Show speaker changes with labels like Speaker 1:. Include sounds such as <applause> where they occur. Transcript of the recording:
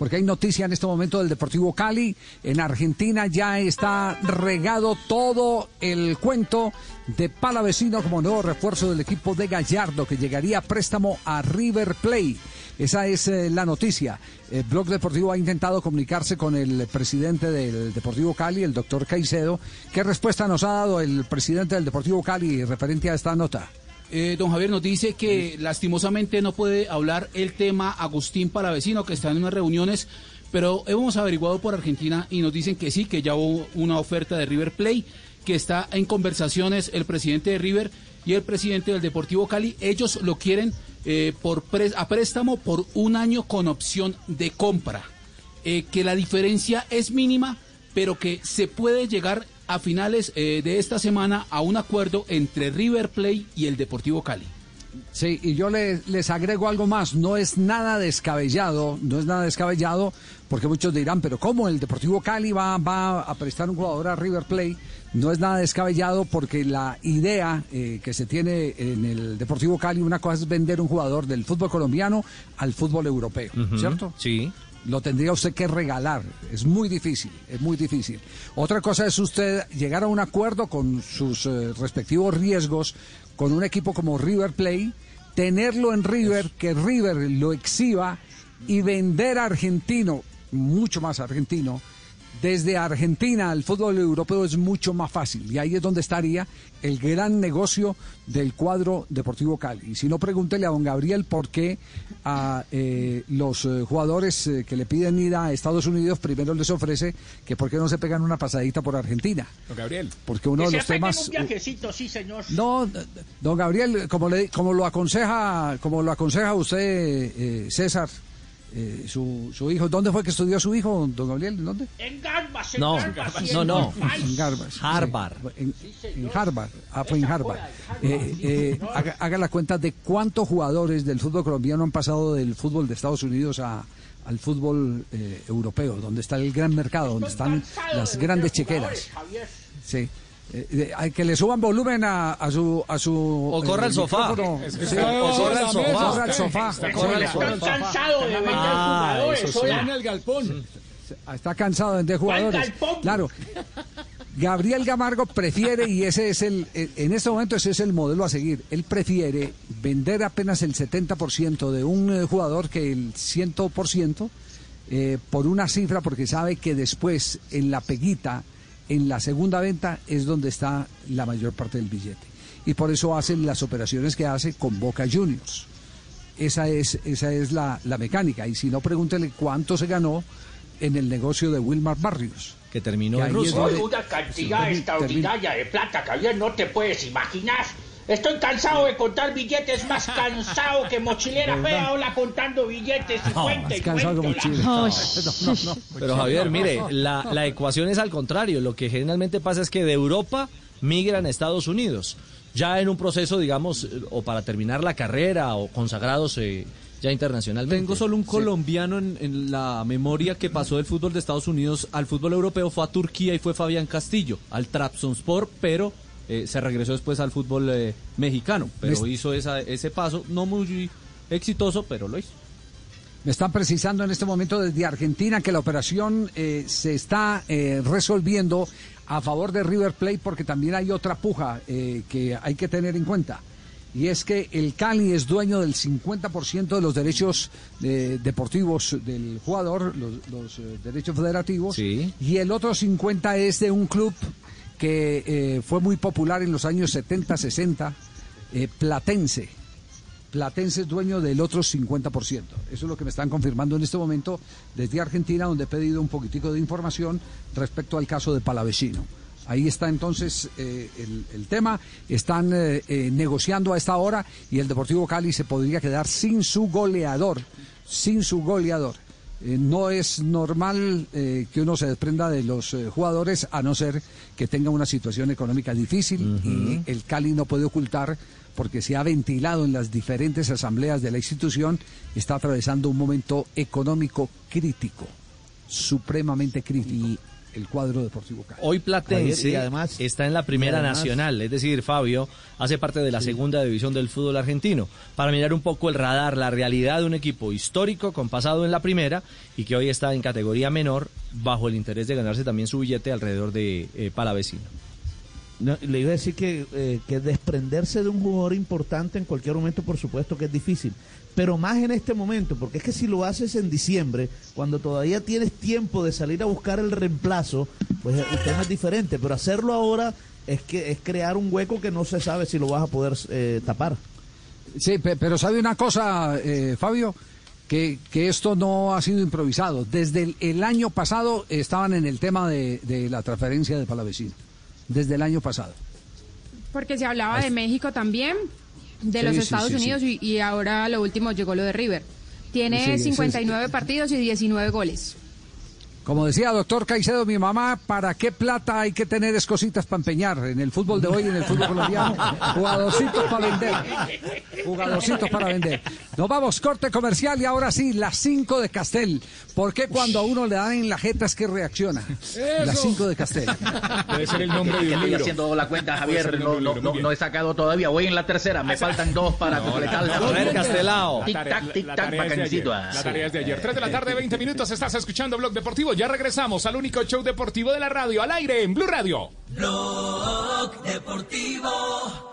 Speaker 1: porque hay noticia en este momento del Deportivo Cali. En Argentina ya está regado todo el cuento de Palavecino como nuevo refuerzo del equipo de Gallardo, que llegaría a préstamo a River Plate. Esa es eh, la noticia. El Blog Deportivo ha intentado comunicarse con el presidente del Deportivo Cali, el doctor Caicedo. ¿Qué respuesta nos ha dado el presidente del Deportivo Cali referente a esta nota?
Speaker 2: Eh, don Javier nos dice que lastimosamente no puede hablar el tema Agustín Palavecino, que está en unas reuniones, pero hemos averiguado por Argentina y nos dicen que sí, que ya hubo una oferta de River Play, que está en conversaciones el presidente de River y el presidente del Deportivo Cali. Ellos lo quieren eh, por a préstamo por un año con opción de compra, eh, que la diferencia es mínima, pero que se puede llegar a finales eh, de esta semana a un acuerdo entre River Plate y el Deportivo Cali.
Speaker 1: Sí, y yo les, agrego algo más, no es nada descabellado, no es nada descabellado, porque muchos dirán, pero ¿cómo el Deportivo Cali va, va a prestar un jugador a River Plate? No es nada descabellado porque la idea eh, que se tiene en el Deportivo Cali, una cosa es vender un jugador del fútbol colombiano al fútbol europeo, ¿cierto?
Speaker 3: Sí
Speaker 1: lo tendría usted que regalar. Es muy difícil, es muy difícil. Otra cosa es usted llegar a un acuerdo con sus eh, respectivos riesgos con un equipo como River Play, tenerlo en River, que River lo exhiba y vender a argentino, mucho más argentino, desde Argentina al fútbol europeo es mucho más fácil y ahí es donde estaría el gran negocio del cuadro Deportivo Cali. Y si no, pregúntele a don Gabriel por qué a eh, los eh, jugadores eh, que le piden ir a Estados Unidos primero les ofrece que por qué no se pegan una pasadita por Argentina.
Speaker 3: Don Gabriel.
Speaker 1: Porque uno de los temas... Un viajecito, sí, señor. No, don Gabriel, como, le, como lo aconseja, como lo aconseja usted, César, eh, su, su, hijo. ¿Dónde fue que estudió su hijo, don Gabriel? ¿En dónde?
Speaker 4: En Garbas.
Speaker 3: no, no, no.
Speaker 1: En Garbas.
Speaker 3: Harvard.
Speaker 1: En, Harvard. Ah, fue en Harvard. Eh, eh, haga, la cuenta de cuántos jugadores del fútbol colombiano han pasado del fútbol de Estados Unidos a, al fútbol europeo, donde está el gran mercado, donde están las grandes chequeras. Sí. Eh, hay que le suban volumen a, a su a su
Speaker 3: o corra el sofá.
Speaker 1: o corra el sofá. corra sofá.
Speaker 4: Cansado de vender ah, jugadores.
Speaker 2: en el galpón.
Speaker 1: Está cansado de vender jugadores. Claro. Gabriel Gamargo prefiere y ese es el en este momento ese es el modelo a seguir. Él prefiere vender apenas el 70% de un eh, jugador que el 100% eh, por una cifra porque sabe que después en la peguita en la segunda venta es donde está la mayor parte del billete. Y por eso hacen las operaciones que hace con Boca Juniors. Esa es, esa es la, mecánica. Y si no, pregúntele cuánto se ganó en el negocio de Wilmar Barrios.
Speaker 3: Que terminó en
Speaker 4: Rusia. Una cantidad extraordinaria de plata, que no te puedes imaginar. Estoy cansado de contar billetes, más <laughs> cansado que mochilera fea, hola contando billetes y cuenta y
Speaker 3: Pero Javier, mire, la, la ecuación es al contrario. Lo que generalmente pasa es que de Europa migran a Estados Unidos. Ya en un proceso, digamos, o para terminar la carrera o consagrados eh, ya internacionalmente.
Speaker 5: Tengo solo un colombiano en, en, la memoria que pasó del fútbol de Estados Unidos al fútbol europeo, fue a Turquía y fue Fabián Castillo, al Trabzonspor, pero eh, se regresó después al fútbol eh, mexicano, pero hizo esa, ese paso, no muy exitoso, pero lo hizo.
Speaker 1: Me están precisando en este momento desde Argentina que la operación eh, se está resolviendo a favor de River Plate porque también hay otra puja que hay que tener en cuenta. Y es que el Cali es dueño del 50% de los derechos deportivos del jugador, los, derechos federativos, y el otro 50% es de un club que eh, fue muy popular en los años 70, 60, eh, Platense. Platense es dueño del otro 50%. Eso es lo que me están confirmando en este momento desde Argentina, donde he pedido un poquitico de información respecto al caso de Palavecino. Ahí está entonces eh, el, el, tema. Están negociando a esta hora y el Deportivo Cali se podría quedar sin su goleador. Sin su goleador. Eh, no es normal eh, que uno se desprenda de los eh, jugadores a no ser que tenga una situación económica difícil y el Cali no puede ocultar porque se ha ventilado en las diferentes asambleas de la institución, está atravesando un momento económico crítico, supremamente crítico. El cuadro deportivo Cali.
Speaker 3: Hoy Platense
Speaker 6: y además-
Speaker 3: está en la primera
Speaker 6: además-
Speaker 3: nacional, es decir, Fabio hace parte de la segunda división del fútbol argentino, para mirar un poco el radar, la realidad de un equipo histórico con pasado en la primera y que hoy está en categoría menor bajo el interés de ganarse también su billete alrededor de eh, Palavecino.
Speaker 6: Le iba a decir que, eh, que desprenderse de un jugador importante en cualquier momento, por supuesto que es difícil, pero más en este momento, porque es que si lo haces en diciembre, cuando todavía tienes tiempo de salir a buscar el reemplazo, pues el tema es diferente, pero hacerlo ahora es que es crear un hueco que no se sabe si lo vas a poder eh, tapar.
Speaker 1: Sí, pe- pero sabe una cosa, eh, Fabio, que, que esto no ha sido improvisado. Desde el, año pasado estaban en el tema de, de la transferencia de Palavecino. Desde el año pasado.
Speaker 7: Porque se hablaba de México también, de
Speaker 1: Sí,
Speaker 7: los Estados
Speaker 1: sí, sí.
Speaker 7: Unidos Y, y ahora lo último llegó lo de River. Tiene
Speaker 1: Sí, sí, sí.
Speaker 7: 59 partidos y 19 goles.
Speaker 1: Como decía doctor Caicedo, mi mamá, ¿para qué plata hay que tener es cositas para empeñar? En el fútbol de hoy, en el fútbol colombiano, jugadorcitos para vender. Jugadorcitos para vender. Nos vamos, corte comercial y ahora sí, las 5 de Castel. ¿Por qué cuando a uno le dan en la jeta es que reacciona? Las 5 de Castel.
Speaker 8: Debe ser el nombre de un
Speaker 4: estoy
Speaker 8: libro.
Speaker 4: haciendo la cuenta,
Speaker 8: Puede ser
Speaker 4: Javier.
Speaker 8: el
Speaker 4: No, he sacado todavía. Voy en la tercera. Me faltan dos para completar la
Speaker 3: A ver, Castelao.
Speaker 4: Tic
Speaker 8: La tarea-
Speaker 4: tac, tic
Speaker 8: la
Speaker 4: tac,
Speaker 8: tarea es de ayer.
Speaker 4: bacancito.
Speaker 8: La tarea es de ayer. 3 de la tarde, 20 minutos. Estás escuchando Blog Deportivo. Ya regresamos al único show deportivo de la radio, al aire en Blue Radio.
Speaker 9: Blog Deportivo